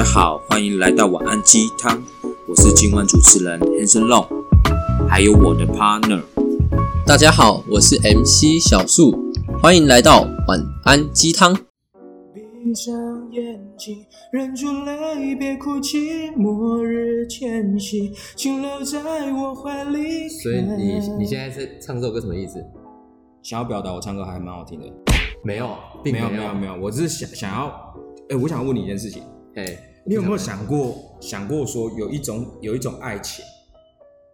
家好，欢迎来到晚安鸡汤，我是今晚主持人 Hanson Long，还有我的 partner。大家好，我是 MC 小树，欢迎来到晚安鸡汤。闭上眼睛，忍住泪，别哭泣。末日前夕，请留在我怀里。所以你你现在是唱这首歌什么意思？想要表达我唱歌还蛮好听的，没有，并没有有没有没有，我只是想想要，哎、我想问你一件事情，哎，你有没有想过想过说有一种有一种爱情？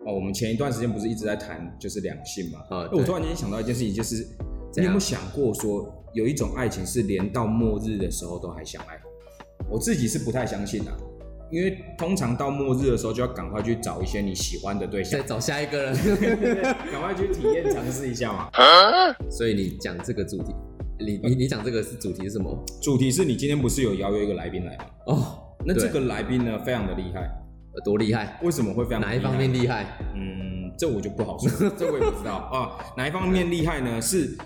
哦，我们前一段时间不是一直在谈就是两性嘛？啊哎我突然间想到一件事情，就是你有没有想过说有一种爱情是连到末日的时候都还相爱？我自己是不太相信的、因为通常到末日的时候就要赶快去找一些你喜欢的对象再，找下一个人。赶快去体验尝试一下嘛。所以你讲这个主题，你你你讲这个是主题是什么？主题是你今天不是有邀约一个来宾来吗？哦，对那这个来宾呢，非常的厉害，有多厉害？为什么会非常哪一方面厉害？嗯，这我就不好说，这我也不知道啊。哪一方面厉害呢？是，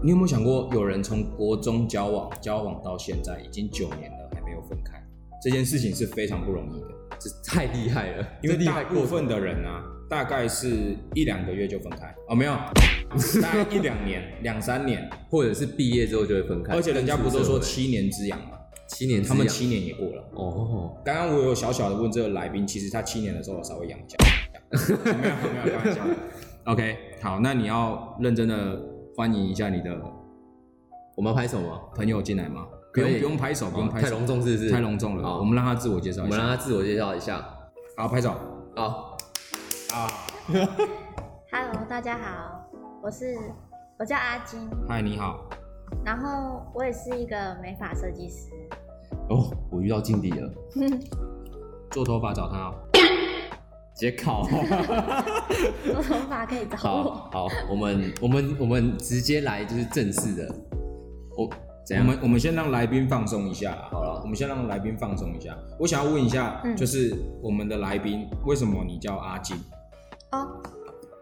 你有没有想过，有人从国中交往，交往到现在已经九年了，还没有分开，这件事情是非常不容易的。这太厉害了，因为大部分的人啊，大概是一两个月就分开哦，没有，大概一两年、两三年，或者是毕业之后就会分开，而且人家不都说七年之痒嘛，七年他们七年也过了。哦，刚刚我有小小的问这个来宾，其实他七年的时候我稍微养一下，没有没有开玩笑。OK，好，那你要认真的欢迎一下你的我们要拍手吗？朋友进来吗？不用可以不用拍手，不用拍手，太隆重是不是？太隆重了。好我们让他自我介绍我们一下。让他自我介绍一下。好拍手好，啊！Hello，大家好，我是我叫阿金，嗨，你好。然后我也是一个美发设计师。哦，我遇到劲敌了，做头发找他哦。直接考。做头发可以找好我。好，我们我们我们直接来就是正式的。我怎样？我们我们先让来宾放松一下啦。好了我们先让来宾放松一下。我想要问一下，嗯就是我们的来宾，为什么你叫阿金？哦，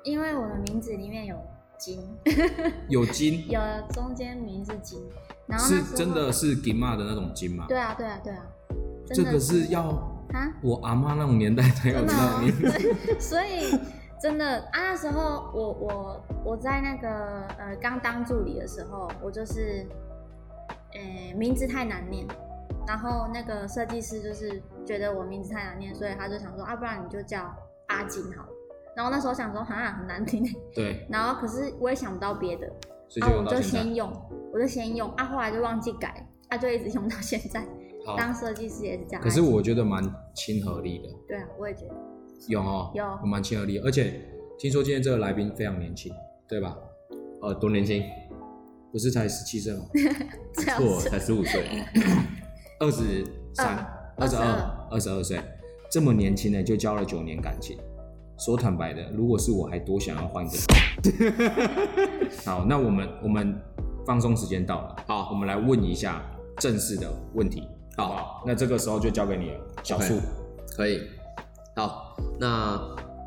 因为我的名字里面有金，有金，有中间名是金，然后是真的是金妈的那种金吗？对啊对啊对啊，这个是要啊，我阿妈那种年代才有那种名字。所以真的啊，那时候我我我在那个呃刚当助理的时候，我就是呃名字太难念，然后那个设计师就是觉得我名字太难念，所以他就想说啊，不然你就叫阿金好了。然后那时候想说哈很难听，对，然后可是我也想不到别的，所以啊我就。先用，我就先用啊，后来就忘记改，啊就一直用到现在。好，当设计师也是这样。可是我觉得蛮亲和力的，对啊，我也觉得有哦，有蛮亲和力，而且听说今天这个来宾非常年轻，对吧？呃多年轻？不是才十七岁 吗？错，才十五岁。二十三、二十二、二十二岁，这么年轻呢就交了九年感情。说坦白的，如果是我，还多想要换一个。好，那我们我们放松时间到了，好，我们来问一下正式的问题，好不好？那这个时候就交给你了，小树。可以。好，那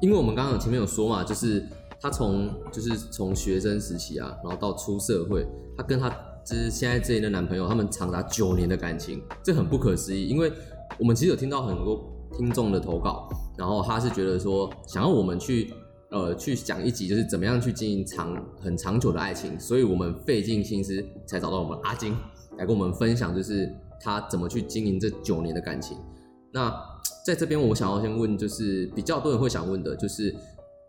因为我们刚刚前面有说嘛，就是他从就是从学生时期啊，然后到出社会，他跟他就是现在这一任男朋友，他们长达九年的感情，这很不可思议。因为我们其实有听到很多听众的投稿，然后他是觉得说想要我们去呃去讲一集，就是怎么样去经营长很长久的爱情，所以我们费尽心思才找到我们阿金来跟我们分享，就是他怎么去经营这九年的感情。那在这边，我想要先问，就是比较多人会想问的，就是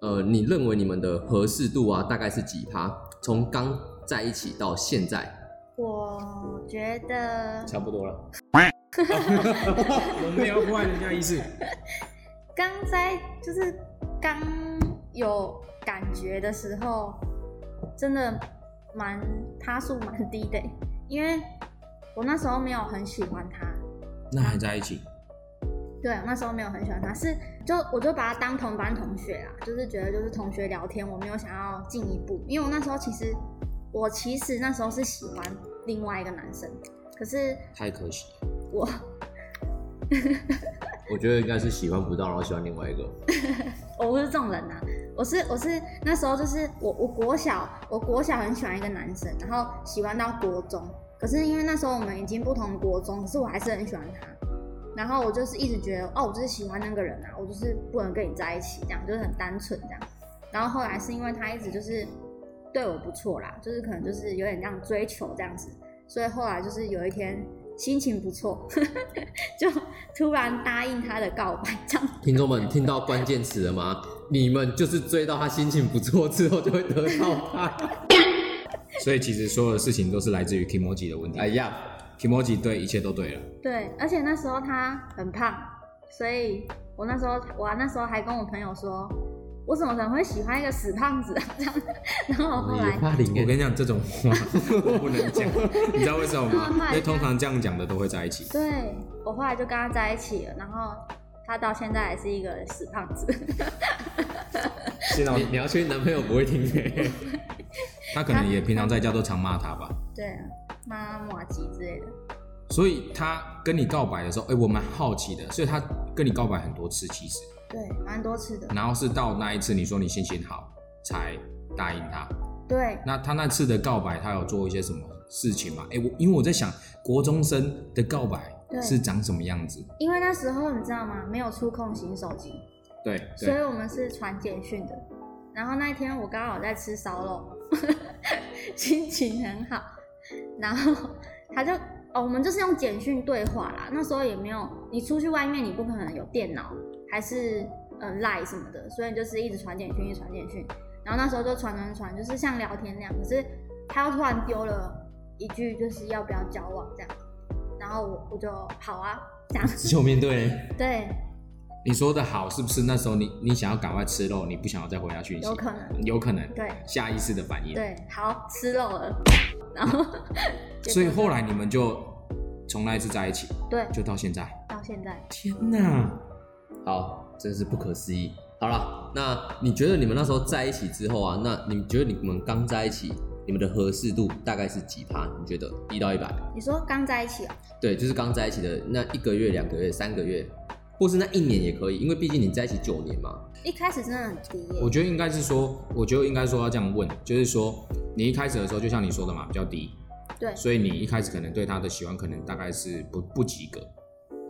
呃，你认为你们的合适度啊，大概是几趴？从刚在一起到现在，我觉得差不多了。我们没有破坏人家意思。刚在就是刚有感觉的时候，真的蛮他数蛮低的，因为我那时候没有很喜欢他，那还在一起？对，我那时候没有很喜欢他，是就我就把他当同班同学啦，就是觉得就是同学聊天，我没有想要进一步，因为我那时候其实我其实那时候是喜欢另外一个男生，可是太可惜。我我觉得应该是喜欢不到，然后喜欢另外一个。我不是这种人呐、我是我是那时候就是我我国小我国小很喜欢一个男生，然后喜欢到国中，可是因为那时候我们已经不同国中，可是我还是很喜欢他。然后我就是一直觉得，哦，我就是喜欢那个人啊，我就是不能跟你在一起，这样就是很单纯这样。然后后来是因为他一直就是对我不错啦，就是可能就是有点这样追求这样子，所以后来就是有一天心情不错，就突然答应他的告白这样。听众们听到关键词了吗？你们就是追到他心情不错之后，就会得到他。所以其实所有的事情都是来自于 Kimoji 的问题。哎呀，Kimoji 对一切都对了，对，而且那时候他很胖，所以我那时候我那时候还跟我朋友说，我怎么可能会喜欢一个死胖子啊？这样，然后我后来霸凌哎，我跟你讲这种话我不能讲，你知道为什么吗嗯？因为通常这样讲的都会在一起。对我后来就跟他在一起了，然后他到现在还是一个死胖子。是你你要确定男朋友不会听欸 他可能也平常在家都常骂他吧，对啊，妈马吉之类的。所以他跟你告白的时候，哎、我蛮好奇的，所以他跟你告白很多次，其实，对，蛮多次的。然后是到那一次你说你心情好才答应他。对，那他那次的告白，他有做一些什么事情吗？哎、我因为我在想，国中生的告白是长什么样子？因为那时候你知道吗？没有触控型手机，对所以，我们是传简讯的。然后那一天我刚好在吃烧肉，心情很好，然后他就哦，我们就是用简讯对话啦。那时候也没有，你出去外面你不可能有电脑，还是嗯 Line 什么的，所以就是一直传简讯，一直传简讯。然后那时候就传传传，就是像聊天那样。可是他又突然丢了一句，就是要不要交往这样。然后我我就好啊，这样只有面对对，你说的好是不是那时候你你想要赶快吃肉，你不想要再回他讯息？有可能，有可能，对下意识的反应。对，好吃肉了，然后 所以后来你们就从那一次在一起，对就到现在。到现在，天哪！好，真是不可思议。好了，那你觉得你们那时候在一起之后啊，那你觉得你们刚在一起，你们的合适度大概是几趴？你觉得一到一百？你说刚在一起啊、对，就是刚在一起的那一个月、两个月、三个月，或是那一年也可以，因为毕竟你在一起九年嘛。一开始真的很低耶、我觉得应该是说，我觉得应该说要这样问，就是说你一开始的时候，就像你说的嘛，比较低，对，所以你一开始可能对他的喜欢可能大概是不不及格，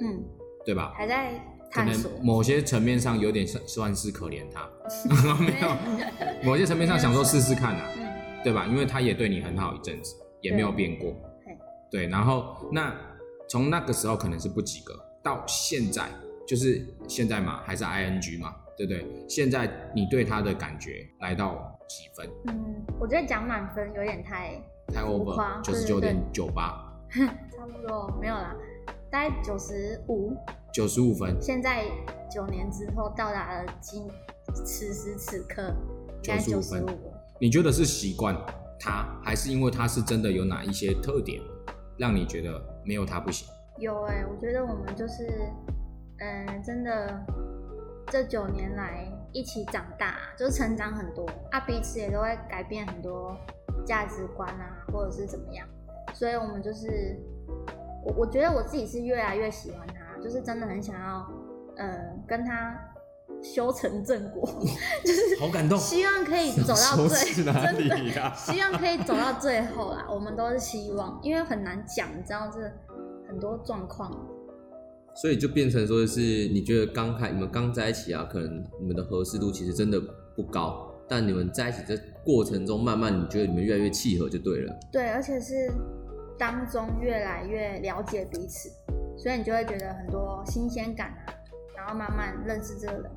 嗯，对吧？还在探索，某些层面上有点算算是可怜他，没有，某些层面上想说试试看啊，嗯，对吧？因为他也对你很好一阵子，也没有变过嘿，对。然后那从那个时候可能是不及格，到现在就是现在嘛，还是 ing 嘛，对不对？现在你对他的感觉来到几分？嗯，我觉得讲满分有点太太 over 九十九点九八，差不多，没有啦，大概九十五。九十五分，现在九年之后到达了今此时此刻，九95分十五。你觉得是习惯他，还是因为他是真的有哪一些特点让你觉得没有他不行？有哎、我觉得我们就是，嗯，真的这九年来一起长大，就是成长很多啊，彼此也都会改变很多价值观啊，或者是怎么样，所以我们就是，我我觉得我自己是越来越喜欢他，就是真的很想要，嗯，跟他修成正果，就是好感动，希望可以走到最，真的？希望可以走到最后啦，我们都是希望，因为很难讲，你知道这很多状况。所以就变成说是，你觉得刚开你们刚在一起啊，可能你们的合适度其实真的不高，但你们在一起这过程中，慢慢你觉得你们越来越契合就对了。对，而且是当中越来越了解彼此，所以你就会觉得很多新鲜感啊，然后慢慢认识这个人，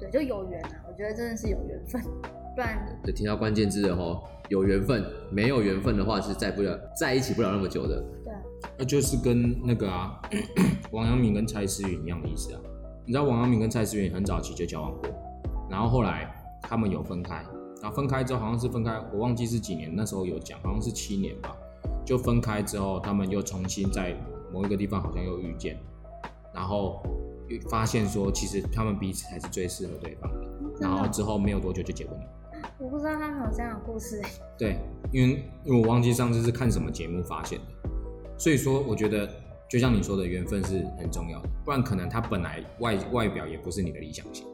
对，就有缘啊。我觉得真的是有缘分，不然就听到关键字了吼，有缘分，没有缘分的话是在不了在一起不了那么久的。对啊，那就是跟那个啊，王阳明跟蔡思芸一样的意思啊。你知道王阳明跟蔡思芸很早期就交往过，然后后来他们有分开，然后分开之后好像是分开，我忘记是几年，那时候有讲，好像是七年吧。就分开之后，他们又重新在某一个地方好像又遇见，然后发现说其实他们彼此才是最适合对方的，然后之后没有多久就结婚了。我不知道他们有这样的故事、欸。对，因为因为我忘记上次是看什么节目发现的，所以说我觉得就像你说的，缘分是很重要的，不然可能他本来外外表也不是你的理想型，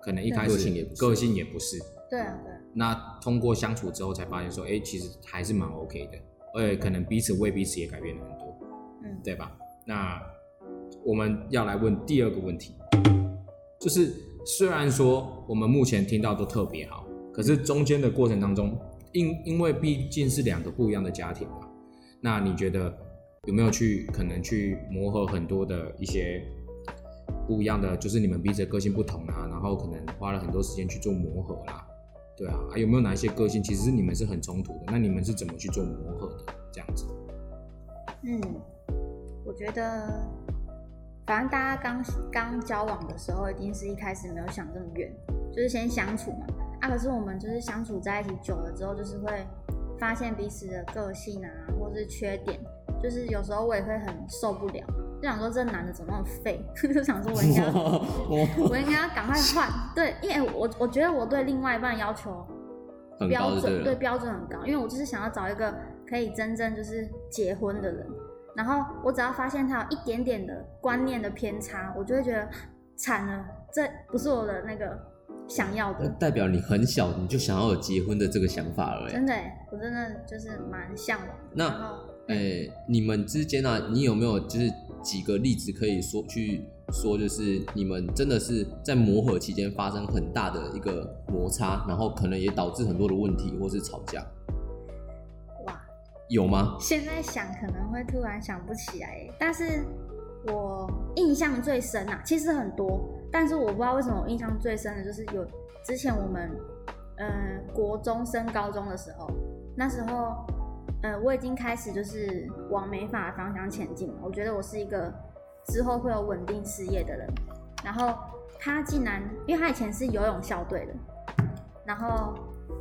可能一开始个性也不是个性也不是，对啊，对啊，那通过相处之后才发现说，哎，其实还是蛮 OK 的，而且可能彼此为彼此也改变了很多，嗯，对吧？那我们要来问第二个问题，就是虽然说我们目前听到都特别好，可是中间的过程当中，因因为毕竟是两个不一样的家庭嘛，那你觉得有没有去可能去磨合很多的一些不一样的，就是你们彼此的个性不同啊，然后可能花了很多时间去做磨合啦，对啊，啊有没有哪一些个性其实是你们是很冲突的？那你们是怎么去做磨合的？这样子，嗯，我觉得，反正大家刚刚交往的时候，一定是一开始没有想这么远，就是先相处嘛。啊，可是我们就是相处在一起久了之后，就是会发现彼此的个性啊，或是缺点，就是有时候我也会很受不了，就想说这男的怎么那么废，就想说我应该 我应该要赶快换。对，因为我我觉得我对另外一半要求很标准对标准很高，因为我就是想要找一个可以真正就是结婚的人。然后我只要发现他有一点点的观念的偏差，我就会觉得惨了，这不是我的那个想要的。代表你很小你就想要有结婚的这个想法了、欸。真的耶，我真的就是蛮向往的。那然后诶、你们之间啊，你有没有就是几个例子可以说去说，就是你们真的是在磨合期间发生很大的一个摩擦，然后可能也导致很多的问题或是吵架，哇，有吗？现在想可能会突然想不起来，但是我印象最深啊，其实很多，但是我不知道为什么我印象最深的就是有之前我们呃国中升高中的时候，那时候呃我已经开始就是往美法方向前进了，我觉得我是一个之后会有稳定事业的人，然后他竟然因为他以前是游泳校队的，然后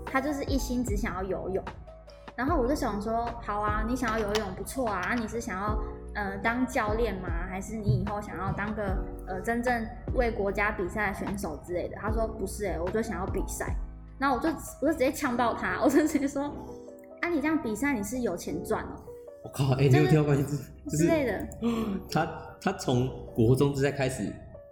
他就是一心只想要游泳。然后我就想说，好啊，你想要游泳不错啊，你是想要呃当教练吗？还是你以后想要当个呃真正为国家比赛的选手之类的？他说不是哎、我就想要比赛。然后我就我就直接呛爆他，我就直接说，啊你这样比赛你是有钱赚哦我靠，哎、你有听到关系之？之类的。他他从国中就在开始，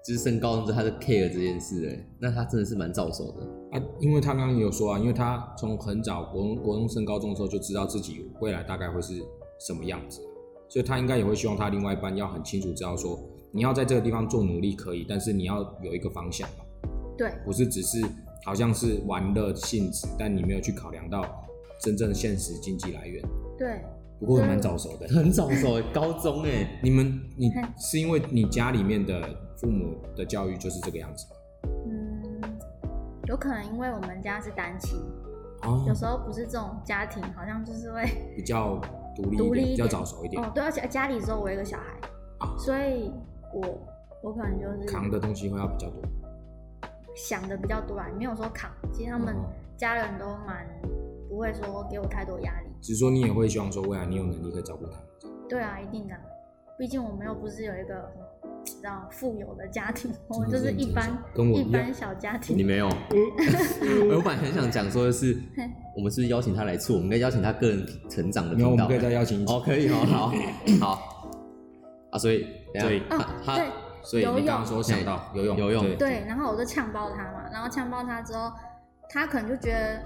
就是升高中之后他就 care 这件事哎，那他真的是蛮早熟的。啊，因为他刚刚也有说啊，因为他从很早国中国中升高中的时候就知道自己未来大概会是什么样子，所以他应该也会希望他另外一半要很清楚知道说，你要在这个地方做努力可以，但是你要有一个方向嘛，对不是只是好像是玩乐性质，但你没有去考量到真正的现实经济来源。对，不过蛮早熟的，很早熟欸，高中哎，你们你是因为你家里面的父母的教育就是这个样子？吗？嗯，有可能因为我们家是单亲，哦。有时候不是这种家庭，好像就是会比较独立一点，比较早熟一点，哦，对，而且家里只有我一个小孩，啊。所以我我可能就是扛的东西会要比较多。想的比较多啊，没有说扛。其实他们哦。家人都蛮不会说给我太多压力。只是说你也会希望说未来你有能力可以照顾他们。对啊，一定的。毕竟我们又不是有一个知道富有的家庭，我们就是一般跟我一般小家庭 你庭。没有？我本来很想讲说的是，我们是不是邀请他来做？我们应该邀请他个人成长的频道。我们可以再邀请。哦，可以，好好好啊，所以等一所以对，所以你刚刚说想到游泳，游泳对对，然后我就呛爆他嘛，然后呛爆他之后，他可能就觉得，嗯，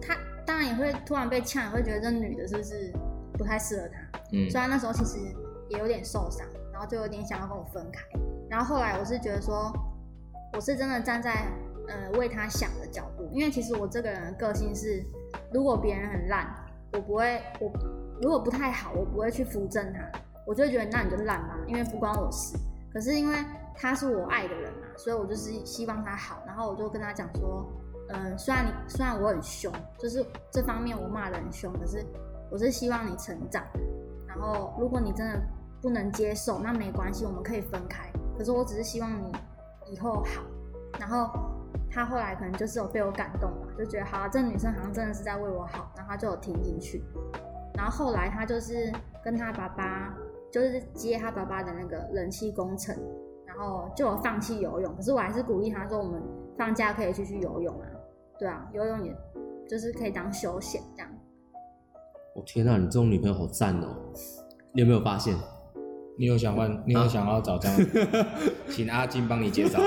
他当然也会突然被呛，也会觉得这女的是不是不太适合他，嗯所以他那时候其实也有点受伤，然后就有点想要跟我分开。然后后来我是觉得说，我是真的站在呃为他想的角度，因为其实我这个人的个性是，如果别人很烂，我不会，我如果不太好，我不会去扶正他，我就会觉得那你就烂吧，因为不关我事。可是因为他是我爱的人嘛，所以我就是希望他好，然后我就跟他讲说，嗯、虽然你虽然我很凶，就是这方面我骂的很凶，可是我是希望你成长。然后如果你真的不能接受，那没关系，我们可以分开。可是我只是希望你以后好。然后他后来可能就是有被我感动吧，就觉得好、啊，这女生好像真的是在为我好，然后他就有听进去。然后后来他就是跟他爸爸，就是接他爸爸的那个人气工程，然后就有放弃游泳。可是我还是鼓励他说，我们放假可以去去游泳啊，对啊，游泳也就是可以当休闲这样。我天哪，你这种女朋友好赞哦！你有没有发现？你有想问，你有想要找这样，请阿金帮你介绍。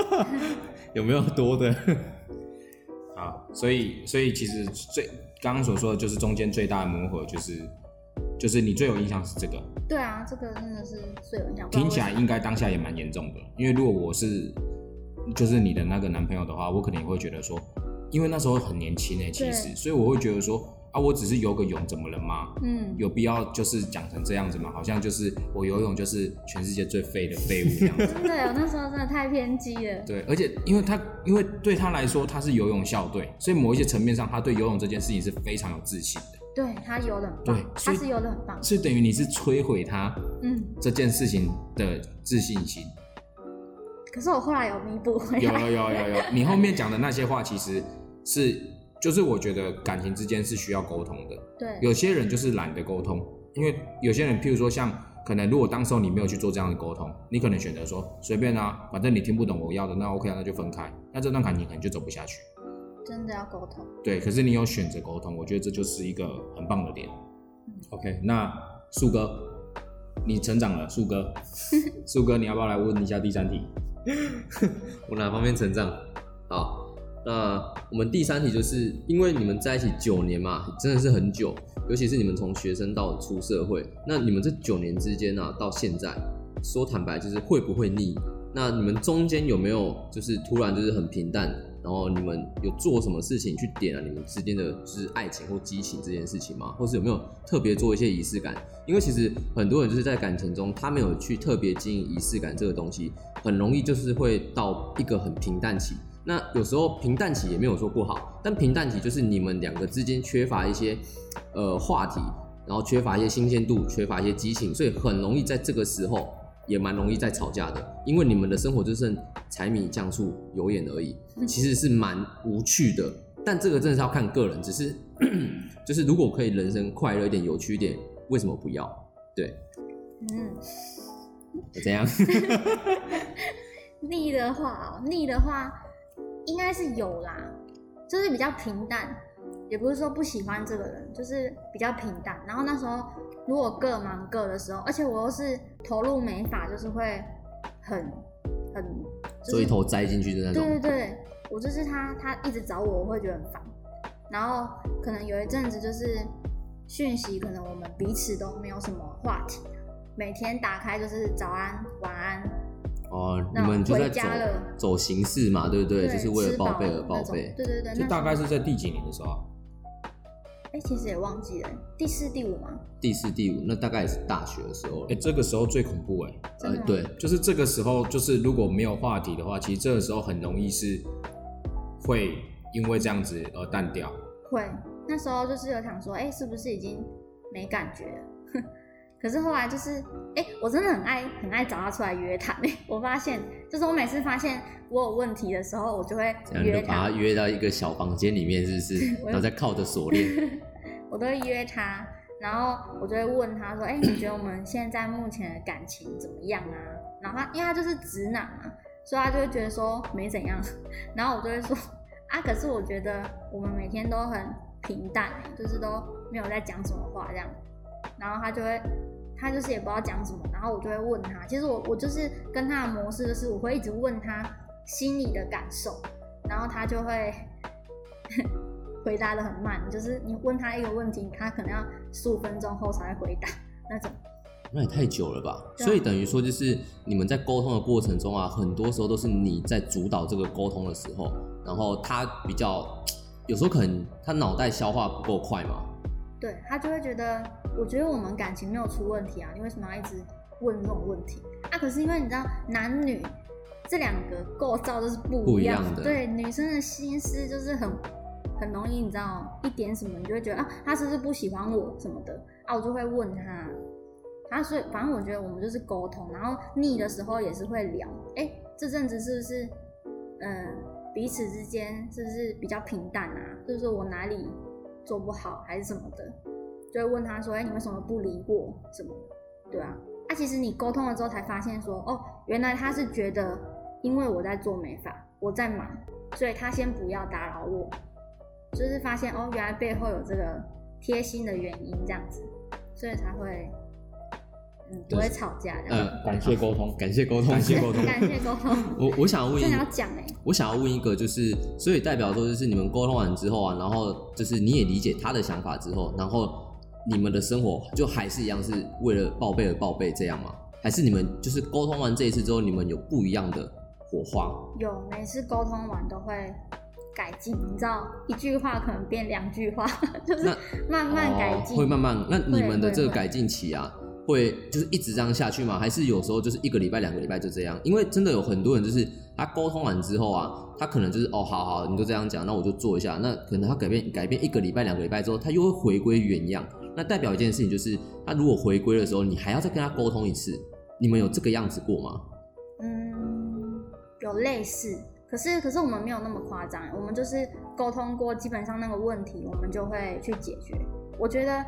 有没有多的？好，所以所以其实最刚刚所说的就是中间最大的磨合，就是就是你最有印象是这个，对啊，这个真的是最有印象。听起来应该当下也蛮严重的。因为如果我是就是你的那个男朋友的话，我可能也会觉得说，因为那时候很年轻哎、其实，所以我会觉得说啊，我只是游个泳，怎么了嘛？嗯，有必要就是讲成这样子吗？好像就是我游泳就是全世界最废的废物这样子。真的，我那时候真的太偏激了。对，而且因为他因为对他来说他是游泳校队，所以某一些层面上，他对游泳这件事情是非常有自信的。对他游的很对他是游的很棒。所以等于你是摧毁他嗯，这件事情的自信心。可是我后来有弥补回来。有有有有有，你后面讲的那些话其实是，就是我觉得感情之间是需要沟通的。对，有些人就是懒得沟通，因为有些人，譬如说像可能如果当时候你没有去做这样的沟通，你可能选择说随便啊，反正你听不懂我要的，那 OK 啊，那就分开，那这段感情可能就走不下去。真的要沟通。对，可是你有选择沟通，我觉得这就是一个很棒的点。OK，那树哥，你成长了，树哥，树哥，你要不要来问一下第三题？我哪方面成长？好，那我们第三题就是因为你们在一起九年嘛，真的是很久，尤其是你们从学生到出社会，那你们这九年之间呢、啊，到现在，说坦白就是会不会腻？那你们中间有没有就是突然就是很平淡，然后你们有做什么事情去点了、你们之间的就是爱情或激情这件事情吗？或是有没有特别做一些仪式感？因为其实很多人就是在感情中，他没有去特别经营仪式感这个东西，很容易就是会到一个很平淡期。那有时候平淡期也没有说不好，但平淡期就是你们两个之间缺乏一些呃话题，然后缺乏一些新鲜度，缺乏一些激情，所以很容易在这个时候也蛮容易在吵架的，因为你们的生活就剩柴米酱醋油盐而已，其实是蛮无趣的。但这个真的是要看个人，只是 就是如果可以人生快乐一点、有趣一点，为什么不要？对，嗯，怎样？腻的话哦，腻的话应该是有啦，就是比较平淡，也不是说不喜欢这个人，就是比较平淡。然后那时候如果各忙各的时候，而且我又是投入美法，就是会很很，就是所以一头栽进去的那种。对对对，我就是他，他一直找我，我会觉得很烦。然后可能有一阵子就是讯息，可能我们彼此都没有什么话题，每天打开就是早安、晚安，哦，你那们就在走走形式嘛，对不对？就是为了报备而报备。对对对，就大概是在第几年的时候啊？哎，其实也忘记了，第四、第五吗？第四、第五，那大概也是大学的时候了哎、。这个时候最恐怖哎、呃对，就是这个时候，就是如果没有话题的话，其实这个时候很容易是会因为这样子而淡掉。会，那时候就是有想说，哎，是不是已经没感觉了？可是后来就是，哎，我真的很爱很爱找他出来约谈。哎，我发现，就是我每次发现我有问题的时候，我就会约他把他，约到一个小房间里面，是不是？我然后再靠着锁链。我都会约他，然后我就会问他说，哎，你觉得我们现在目前的感情怎么样啊？然后他，因为他就是直男嘛，所以他就会觉得说没怎样，然后我就会说，啊，可是我觉得我们每天都很平淡，就是都没有在讲什么话这样，然后他就会。他就是也不知道讲什么，然后我就会问他。其实我我就是跟他的模式就是我会一直问他心里的感受，然后他就会 回答的很慢，就是你问他一个问题，他可能要十五分钟后才会回答那种。那也太久了吧？所以等于说，就是你们在沟通的过程中啊，很多时候都是你在主导这个沟通的时候，然后他比较，有时候可能他脑袋消化不够快嘛。对他就会觉得，我觉得我们感情没有出问题啊，你为什么要一直问这种问题啊？可是因为你知道，男女这两个构造都是不不一样的对，女生的心思就是很很容易，你知道，一点什么你就会觉得啊，他是不是不喜欢我什么的啊？我就会问他。他所以反正我觉得我们就是沟通，然后腻的时候也是会聊，哎，这阵子是不是，嗯，彼此之间是不是比较平淡啊？就是说我哪里做不好还是什么的，就会问他说：“哎、你为什么不理我？什么？对啊，啊，其实你沟通了之后才发现说，哦，原来他是觉得因为我在做美发，我在忙，所以他先不要打扰我，就是发现哦，原来背后有这个贴心的原因，这样子，所以才会嗯不会吵架这样。呃，感谢沟通，感谢沟通，感谢沟通感谢沟通，我我想要问一真的要讲哎、我想要问一个，就是所以代表说，就是你们沟通完之后啊，然后就是你也理解他的想法之后，然后你们的生活就还是一样是为了报备而报备这样吗？还是你们就是沟通完这一次之后，你们有不一样的火花？有每次沟通完都会改进，你知道，一句话可能变两句话，就是慢慢改进。哦会慢慢。那你们的这个改进期啊，会就是一直这样下去吗？还是有时候就是一个礼拜、两个礼拜就这样？因为真的有很多人就是他沟通完之后啊，他可能就是哦，好好，你就这样讲，那我就做一下。那可能他改变改变一个礼拜、两个礼拜之后，他又会回归原样。那代表一件事情就是，他如果回归的时候，你还要再跟他沟通一次。你们有这个样子过吗？嗯，有类似，可是可是我们没有那么夸张，我们就是沟通过，基本上那个问题我们就会去解决。我觉得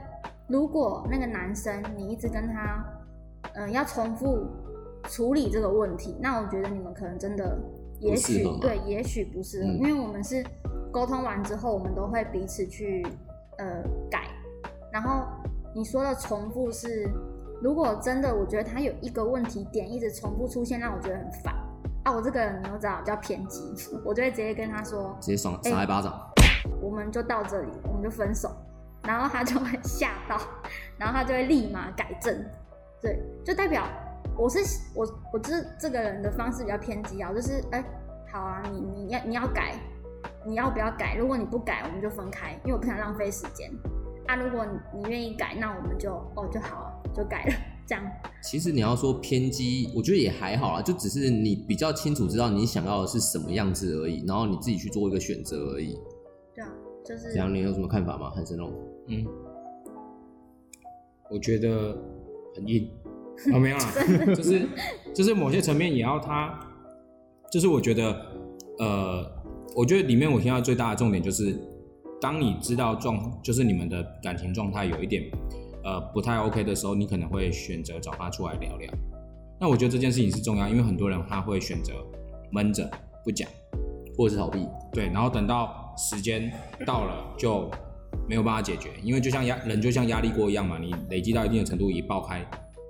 如果那个男生你一直跟他，嗯、要重复处理这个问题，那我觉得你们可能真的也许对，也许不适合，嗯因为我们是沟通完之后，我们都会彼此去呃改。然后你说的重复是，如果真的我觉得他有一个问题点一直重复出现，让我觉得很烦啊，我这个人你又知道比较偏激，我就会直接跟他说，直接赏哎赏他一巴掌。我们就到这里，我们就分手。然后他就会吓到，然后他就会立马改正，对，就代表我是我我这这个人的方式比较偏激啊，就是哎、好啊，你你要你要改，你要不要改？如果你不改，我们就分开，因为我不想浪费时间啊。如果你你愿意改，那我们就哦就好啊，就改了，这样其实你要说偏激，我觉得也还好啦，就只是你比较清楚知道你想要的是什么样子而已，然后你自己去做一个选择而已。对啊，就是这样你有什么看法吗？韩生龙？嗯，我觉得很硬。哦，没有啦，就是就是某些层面也要他，就是我觉得，呃，我觉得里面我听到最大的重点就是，当你知道状，就是你们的感情状态有一点呃不太 OK 的时候，你可能会选择找他出来聊聊。那我觉得这件事情是重要，因为很多人他会选择闷着不讲，或者是逃避？对，然后等到时间到了就没有办法解决，因为就像压人就像压力锅一样嘛，你累积到一定的程度一爆开，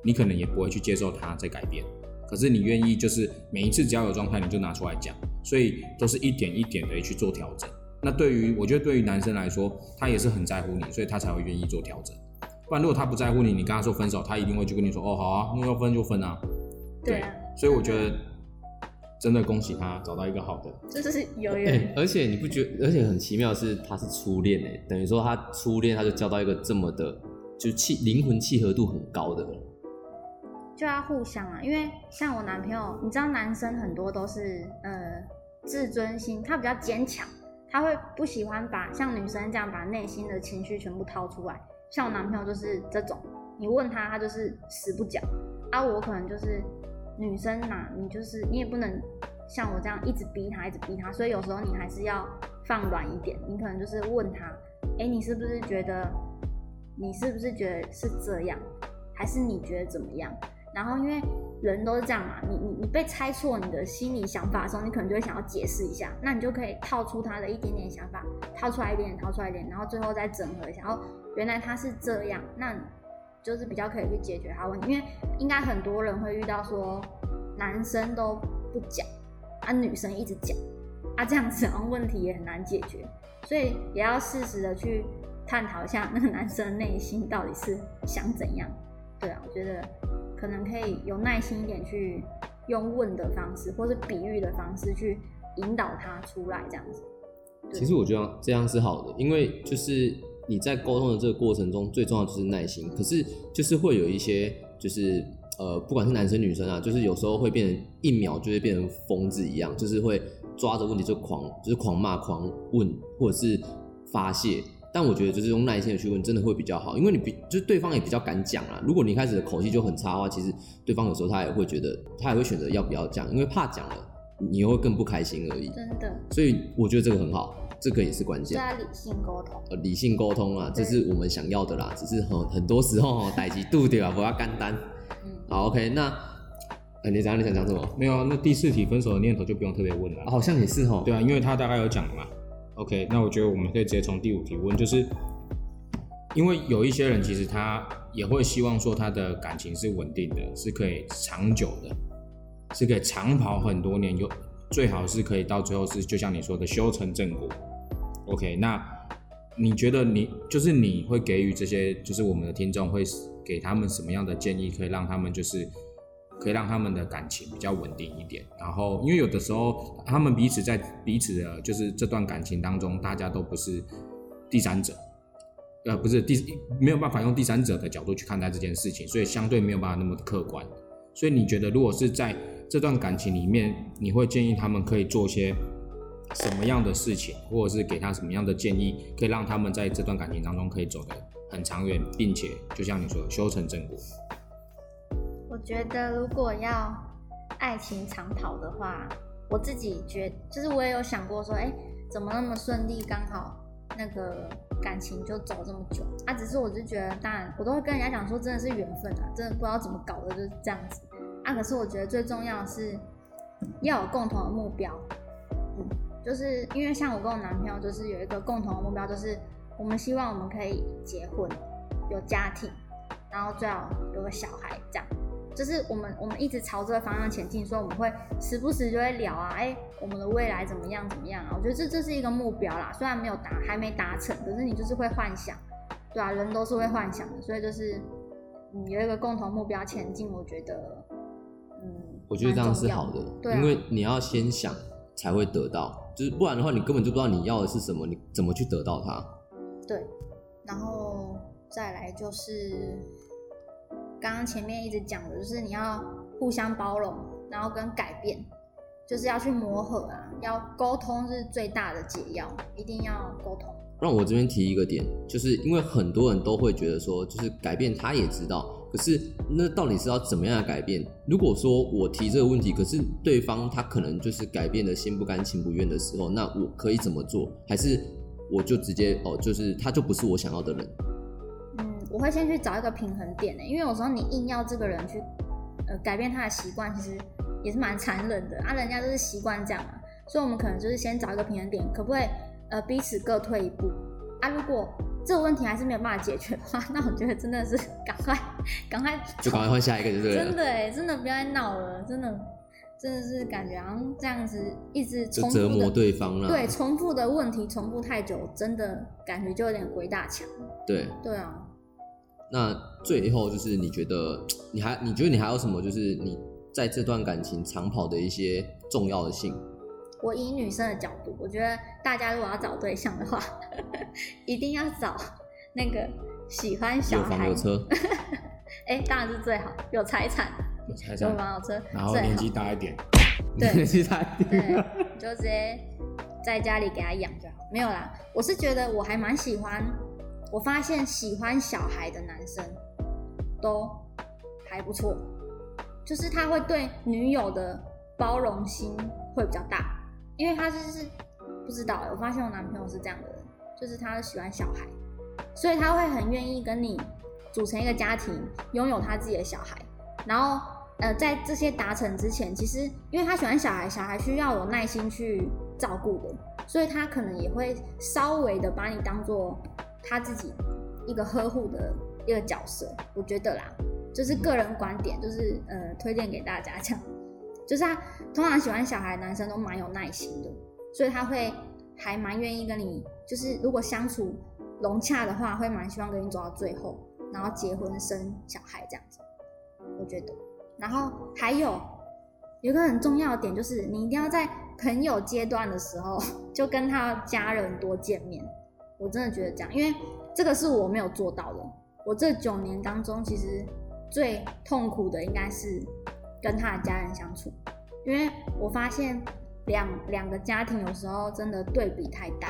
你可能也不会去接受它在改变。可是你愿意就是每一次只要有状态你就拿出来讲，所以都是一点一点的去做调整。那对于我觉得对于男生来说，他也是很在乎你，所以他才会愿意做调整。不然如果他不在乎你，你跟他说分手，他一定会去跟你说哦好啊，那要分就分啊。对啊，所以我觉得真的恭喜他找到一个好的。就是有哎、人、而且你不觉而且很奇妙的是，他是初恋哎，等于说他初恋他就交到一个这么的，就契灵魂契合度很高的人。就要互相啊，因为像我男朋友，你知道男生很多都是呃自尊心，他比较坚强，他会不喜欢把像女生这样把内心的情绪全部掏出来。像我男朋友就是这种，你问他，他就是死不讲。啊，我可能就是女生嘛，你就是你也不能像我这样一直逼他，一直逼他，所以有时候你还是要放软一点。你可能就是问他，哎、你是不是觉得，你是不是觉得是这样，还是你觉得怎么样？然后因为人都是这样嘛，你你你被猜错你的心理想法的时候，你可能就会想要解释一下，那你就可以套出他的一点点想法，套出来一点点，套出来一点，然后最后再整合一下，哦，原来他是这样，那就是比较可以去解决他问题，因为应该很多人会遇到说男生都不讲，啊女生一直讲，啊这样子然后问题也很难解决，所以也要适时的去探讨一下那个男生的内心到底是想怎样。对啊，我觉得可能可以有耐心一点去用问的方式，或是比喻的方式去引导他出来，这样子。其实我觉得这样是好的，因为就是你在沟通的这个过程中，最重要就是耐心。可是就是会有一些就是呃，不管是男生女生啊，就是有时候会变成一秒就会变成疯子一样，就是会抓着问题就狂就是狂骂、狂问，或者是发泄。但我觉得就是用耐心的去问，真的会比较好，因为你比就是对方也比较敢讲啊。如果你一开始的口气就很差的话，其实对方有时候他也会觉得，他也会选择要不要讲，因为怕讲了，你又会更不开心而已。真的，所以我觉得这个很好，这个也是关键。就要理性沟通。呃，理性沟通啊，这是我们想要的啦。只是很很多时候哦，逮鸡度对吧？不要干单。嗯，好，OK，那呃，你想你想讲什么？没有，那第四题分手的念头就不用特别问了。好像也是哦。对啊，因为他大概有讲嘛。OK，那我觉得我们可以直接从第五题问，就是因为有一些人其实他也会希望说他的感情是稳定的，是可以长久的，是可以长跑很多年，有最好是可以到最后是就像你说的修成正果。OK，那你觉得你就是你会给予这些，就是我们的听众会给他们什么样的建议，可以让他们就是可以让他们的感情比较稳定一点。然后，因为有的时候他们彼此在彼此的，就是这段感情当中，大家都不是第三者，呃，不是第没有办法用第三者的角度去看待这件事情，所以相对没有办法那么客观。所以你觉得，如果是在这段感情里面，你会建议他们可以做些什么样的事情，或者是给他什么样的建议，可以让他们在这段感情当中可以走得很长远，并且就像你说，修成正果。我觉得如果要爱情长跑的话，我自己觉就是我也有想过说，哎，怎么那么顺利，刚好那个感情就走这么久啊？只是我就觉得，当然我都会跟人家讲说，真的是缘分啊，真的不知道怎么搞的就是这样子啊。可是我觉得最重要的是要有共同的目标，嗯，就是因为像我跟我男朋友就是有一个共同的目标，就是我们希望我们可以结婚，有家庭，然后最好有个小孩这样。就是我们我们一直朝这个方向前进，所以我们会时不时就会聊啊，哎，我们的未来怎么样怎么样啊？我觉得这这是一个目标啦，虽然没有达还没达成，可是你就是会幻想，对啊，人都是会幻想的，所以就是嗯有一个共同目标前进，我觉得嗯，我觉得这样是好的，对啊因为你要先想才会得到，就是不然的话，你根本就不知道你要的是什么，你怎么去得到它？对，然后再来就是刚刚前面一直讲的，就是你要互相包容，然后跟改变，就是要去磨合啊，要沟通是最大的解药，一定要沟通。让我这边提一个点，就是因为很多人都会觉得说，就是改变他也知道，可是那到底是要怎么样的改变？如果说我提这个问题，可是对方他可能就是改变的心不甘情不愿的时候，那我可以怎么做？还是我就直接哦，就是他就不是我想要的人？嗯，我会先去找一个平衡点呢，因为有时候你硬要这个人去呃改变他的习惯，其实也是蛮残忍的啊，人家就是习惯这样嘛，所以我们可能就是先找一个平衡点，可不可以呃彼此各退一步啊？如果这个问题还是没有办法解决的话，那我觉得真的是赶快 赶快就赶快换下一个就对了。真的哎，真的不要再闹了，真的真的是感觉好像这样子一直重复折磨的对方了。对重复的问题重复太久，真的感觉就有点鬼打墙。对，对啊，那最后就是你觉得你还你觉得你还有什么？就是你在这段感情长跑的一些重要的性？我以女生的角度，我觉得大家如果要找对象的话，一定要找那个喜欢小有房孩有，车，哎、当然是最好，有财产，有有财产，房有车，然后年纪大一点，对 年纪大一点对，你就直接在家里给他养就好。没有啦，我是觉得我还蛮喜欢，我发现喜欢小孩的男生都还不错，就是他会对女友的包容心会比较大，因为他就是不知道，我发现我男朋友是这样的人，就是他喜欢小孩，所以他会很愿意跟你组成一个家庭，拥有他自己的小孩，然后呃，在这些达成之前，其实因为他喜欢小孩，小孩需要有耐心去照顾的，所以他可能也会稍微的把你当做他自己一个呵护的一个角色。我觉得啦，就是个人观点，就是呃，推荐给大家这样。就是他通常喜欢小孩男生都蛮有耐心的，所以他会还蛮愿意跟你，就是如果相处融洽的话，会蛮希望跟你走到最后，然后结婚生小孩这样子。我觉得，然后还有有一个很重要的点，就是你一定要在朋友阶段的时候 就跟他家人多见面。我真的觉得这样，因为这个是我没有做到的。我这九年当中，其实最痛苦的应该是跟他的家人相处，因为我发现两两个家庭有时候真的对比太大，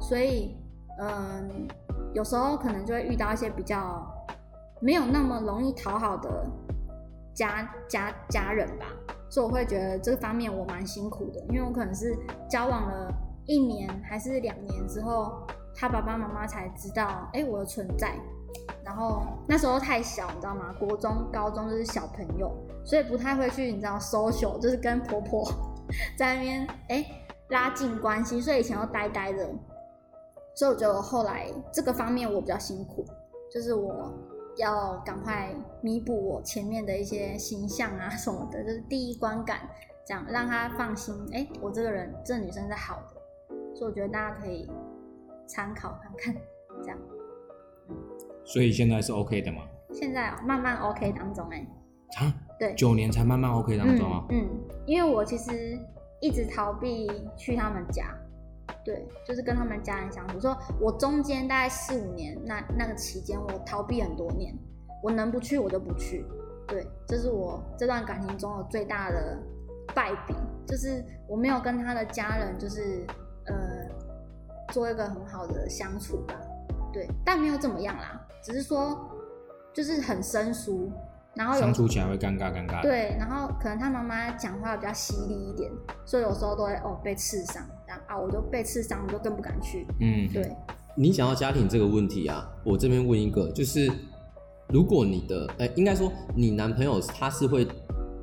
所以嗯，有时候可能就会遇到一些比较没有那么容易讨好的家家家人吧，所以我会觉得这方面我蛮辛苦的，因为我可能是交往了一年还是两年之后，他爸爸妈妈才知道，哎、我的存在。然后那时候太小，你知道吗？国中、高中就是小朋友，所以不太会去，你知道，social，就是跟婆婆 在那边哎拉近关系，所以以前都呆呆的。所以我觉得我后来这个方面我比较辛苦，就是我要赶快弥补我前面的一些形象啊什么的，就是第一观感，这样让他放心。哎，我这个人，这个女生是好的，所以我觉得大家可以参考看看，这样。所以现在是 OK 的吗？现在哦，慢慢 OK 当中哎、啊，对，九年才慢慢 OK 当中啊。嗯，嗯，因为我其实一直逃避去他们家，对，就是跟他们家人相处。说我中间大概四五年那那个期间，我逃避很多年，我能不去我就不去。对，这是我这段感情中的最大的败笔，就是我没有跟他的家人就是呃做一个很好的相处吧。对，但没有怎么样啦，只是说就是很生疏，然后相处起来会尴尬尴尬。对，然后可能他妈妈讲话比较犀利一点，所以有时候都会哦被刺伤，这样啊我就被刺伤，我就更不敢去。嗯，对，你讲到家庭这个问题啊，我这边问一个，就是如果你的，哎、应该说你男朋友他是会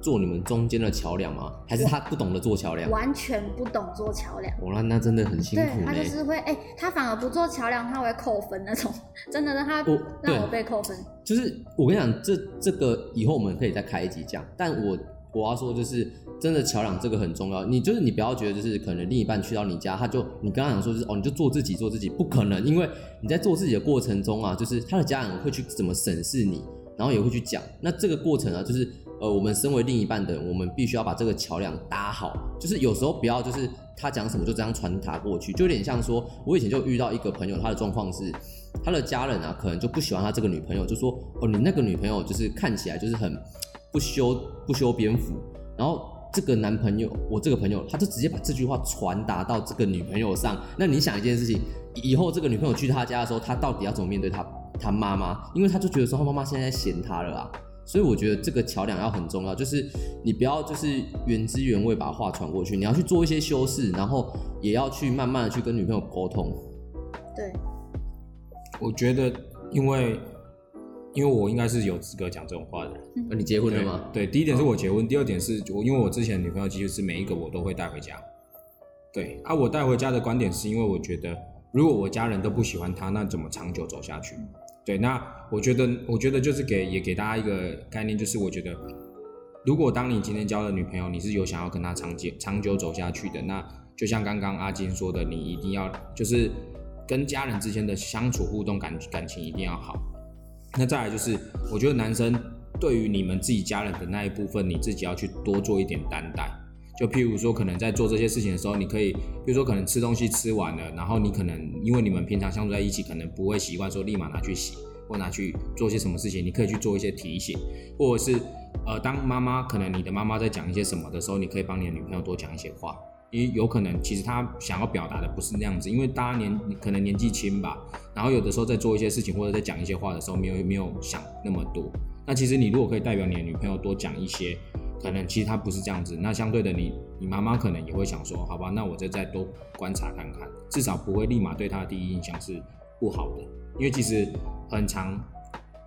做你们中间的桥梁吗？还是他不懂得做桥梁？完全不懂做桥梁。我那那真的很辛苦他。就是会哎、他反而不做桥梁，他会扣分那种，真的让他让我被扣分。就是我跟你讲，这这个以后我们可以再开一集讲。但我我要说，就是真的桥梁这个很重要。你就是你不要觉得就是可能另一半去到你家，他就你刚刚讲说就是哦，你就做自己做自己，不可能，因为你在做自己的过程中啊，就是他的家人会去怎么审视你，然后也会去讲。那这个过程啊，就是呃，我们身为另一半的人，我们必须要把这个桥梁搭好。就是有时候不要就是他讲什么就这样传达过去，就有点像说，我以前就遇到一个朋友，他的状况是。他的家人啊，可能就不喜欢他这个女朋友，就说哦，你那个女朋友就是看起来就是很不修不修边幅，然后这个男朋友，我这个朋友，他就直接把这句话传达到这个女朋友上。那你想一件事情，以后这个女朋友去他家的时候，他到底要怎么面对他他妈妈？因为他就觉得说他妈妈现在嫌他了啊。所以我觉得这个桥梁要很重要，就是你不要就是原汁原味把话传过去，你要去做一些修饰，然后也要去慢慢的去跟女朋友沟通。对，我觉得因为因为我应该是有资格讲这种话的人。那你结婚了吗？对，第一点是我结婚，第二点是我因为我之前的女朋友其实是每一个我都会带回家。对啊，我带回家的观点是因为我觉得，如果我家人都不喜欢他，那怎么长久走下去？对，那我觉得，我觉得就是给也给大家一个概念，就是我觉得，如果当你今天交了女朋友，你是有想要跟她长久长久走下去的，那就像刚刚阿金说的，你一定要就是跟家人之间的相处互动感感情一定要好。那再来就是，我觉得男生对于你们自己家人的那一部分，你自己要去多做一点担待。就譬如说，可能在做这些事情的时候，你可以，比如说可能吃东西吃完了，然后你可能因为你们平常相处在一起，可能不会习惯说立马拿去洗或拿去做些什么事情，你可以去做一些提醒，或者是呃，当妈妈可能你的妈妈在讲一些什么的时候，你可以帮你的女朋友多讲一些话，因为有可能其实她想要表达的不是那样子，因为大家年可能年纪轻吧，然后有的时候在做一些事情或者在讲一些话的时候，没有没有想那么多。那其实你如果可以代表你的女朋友多讲一些，可能其实她不是这样子，那相对的你你妈妈可能也会想说，好吧，那我再再多观察看看，至少不会立马对她的第一印象是不好的，因为其实很长，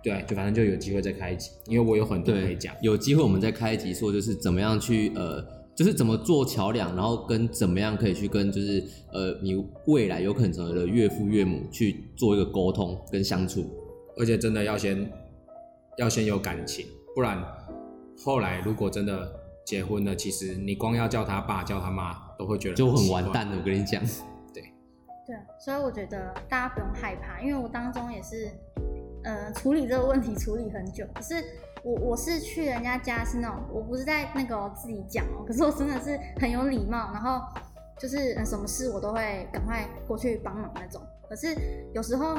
对，就反正就有机会再开一集，因为我有很多可以讲，。有机会我们再开一集说，就是怎么样去呃，就是怎么做桥梁，然后跟怎么样可以去跟就是呃你未来有可能成为的岳父岳母去做一个沟通跟相处。而且真的要先要先有感情，不然后来如果真的结婚了，其实你光要叫他爸叫他妈都会觉得就很完蛋的，我跟你讲。对，所以我觉得大家不用害怕，因为我当中也是，呃，处理这个问题处理很久。可是我我是去人家家是那种，我不是在那个自己讲哦，可是我真的是很有礼貌，然后就是、什么事我都会赶快过去帮忙那种。可是有时候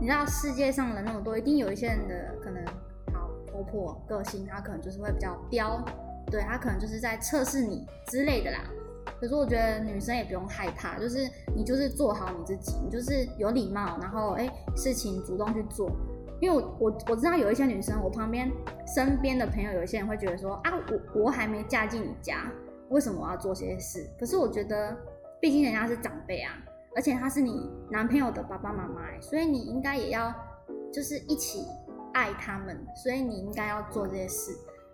你知道世界上人那么多，一定有一些人的可能好婆婆个性，他可能就是会比较刁，对他可能就是在测试你之类的啦。可是我觉得女生也不用害怕，就是你就是做好你自己，你就是有礼貌，然后哎、事情主动去做。因为我我我知道有一些女生，我旁边身边的朋友有一些人会觉得说啊，我我还没嫁进你家，为什么我要做这些事？可是我觉得，毕竟人家是长辈啊，而且他是你男朋友的爸爸妈妈，所以你应该也要就是一起爱他们，所以你应该要做这些事。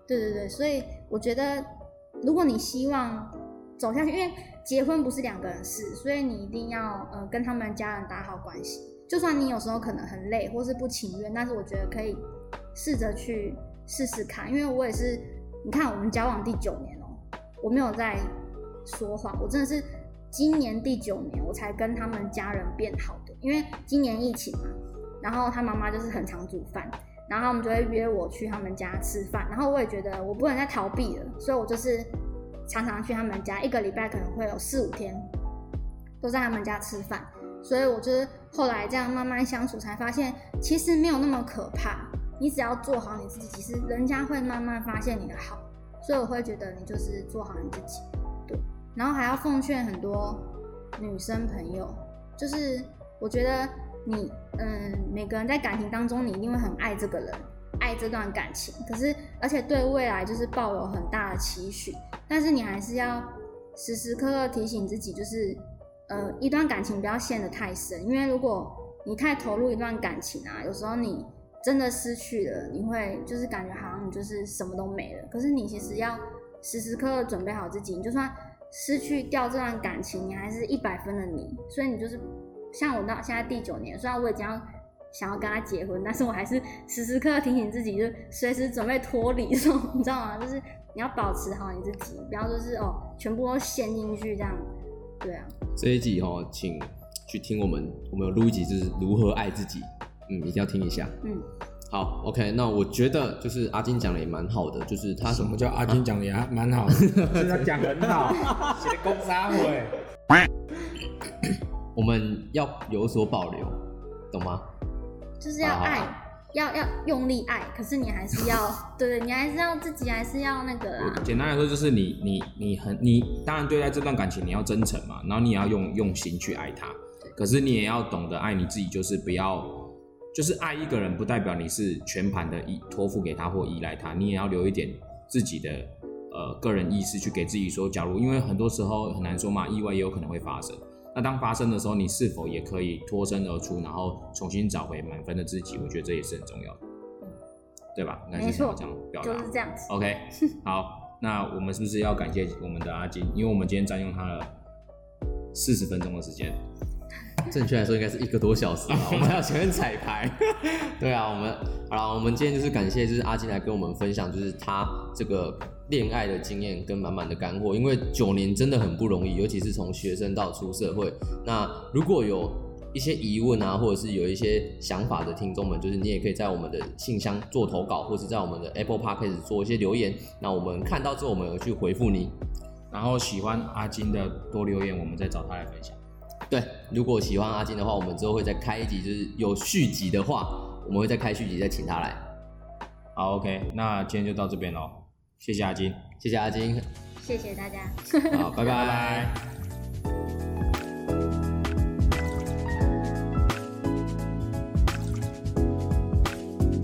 对对对，所以我觉得，如果你希望走下去，因为结婚不是两个人事，所以你一定要呃跟他们家人打好关系。就算你有时候可能很累或是不情愿，但是我觉得可以试着去试试看，因为我也是，你看我们交往第九年哦、我没有在说谎，我真的是今年第九年我才跟他们家人变好的。因为今年疫情嘛，然后他妈妈就是很常煮饭，然后他们就会约我去他们家吃饭，然后我也觉得我不能再逃避了，所以我就是常常去他们家，一个礼拜可能会有四五天都在他们家吃饭，所以我就是后来这样慢慢相处，才发现其实没有那么可怕，你只要做好你自己，其实人家会慢慢发现你的好，所以我会觉得你就是做好你自己，对，然后还要奉劝很多女生朋友，就是我觉得你，嗯，每个人在感情当中，你一定会很爱这个人，爱这段感情，可是而且对未来就是抱有很大的期许，但是你还是要时时刻刻提醒自己，就是，呃，一段感情不要陷得太深，因为如果你太投入一段感情啊，有时候你真的失去了，你会就是感觉好像你就是什么都没了，可是你其实要时时刻刻准备好自己，你就算失去掉这段感情，你还是一百分的你，所以你就是像我到现在第九年，虽然我已经要想要跟他结婚，但是我还是时时刻刻提醒自己，就随时准备脱离这种，你知道吗？就是你要保持好你自己，不要就是哦全部都陷进去这样，对啊，这一集哦，请去听我们，我们有录一集就是如何爱自己，嗯，一定要听一下。嗯，好，OK，那我觉得就是阿金讲的也蛮好的，就是他什么叫阿金讲的也还蛮好的，是他讲很好，写的公杀会。我们要有所保留，懂吗？就是要爱，要要用力爱，可是你还是要，对对，你还是要自己还是要那个啊，简单来说，就是你你你很你当然对待这段感情你要真诚嘛，然后你也要用用心去爱他，可是你也要懂得爱你自己，就是不要就是爱一个人，不代表你是全盘的依托付给他或依赖他，你也要留一点自己的呃个人意识去给自己说，假如因为很多时候很难说嘛，意外也有可能会发生。那当发生的时候，你是否也可以脱身而出，然后重新找回满分的自己？我觉得这也是很重要的，对吧？应该是这样表达。就是这样子。OK，好，那我们是不是要感谢我们的阿金？因为我们今天占用他了四十分钟的时间。正确来说应该是一个多小时吧，我们还要前面彩排。对啊，我们好了，我们今天就是感谢就是阿金来跟我们分享，就是他这个恋爱的经验跟满满的干货，因为九年真的很不容易，尤其是从学生到出社会。那如果有一些疑问啊，或者是有一些想法的听众们，就是你也可以在我们的信箱做投稿，或是在我们的 Apple Podcast 做一些留言，那我们看到之后，我们有去回复你。然后喜欢阿金的多留言，我们再找他来分享。对，如果喜欢阿金的话，我们之后会再开一集，就是有续集的话，我们会再开续集，再请他来。好，OK，那今天就到这边喽，谢谢阿金，谢谢阿金，谢谢大家。好，拜拜拜拜。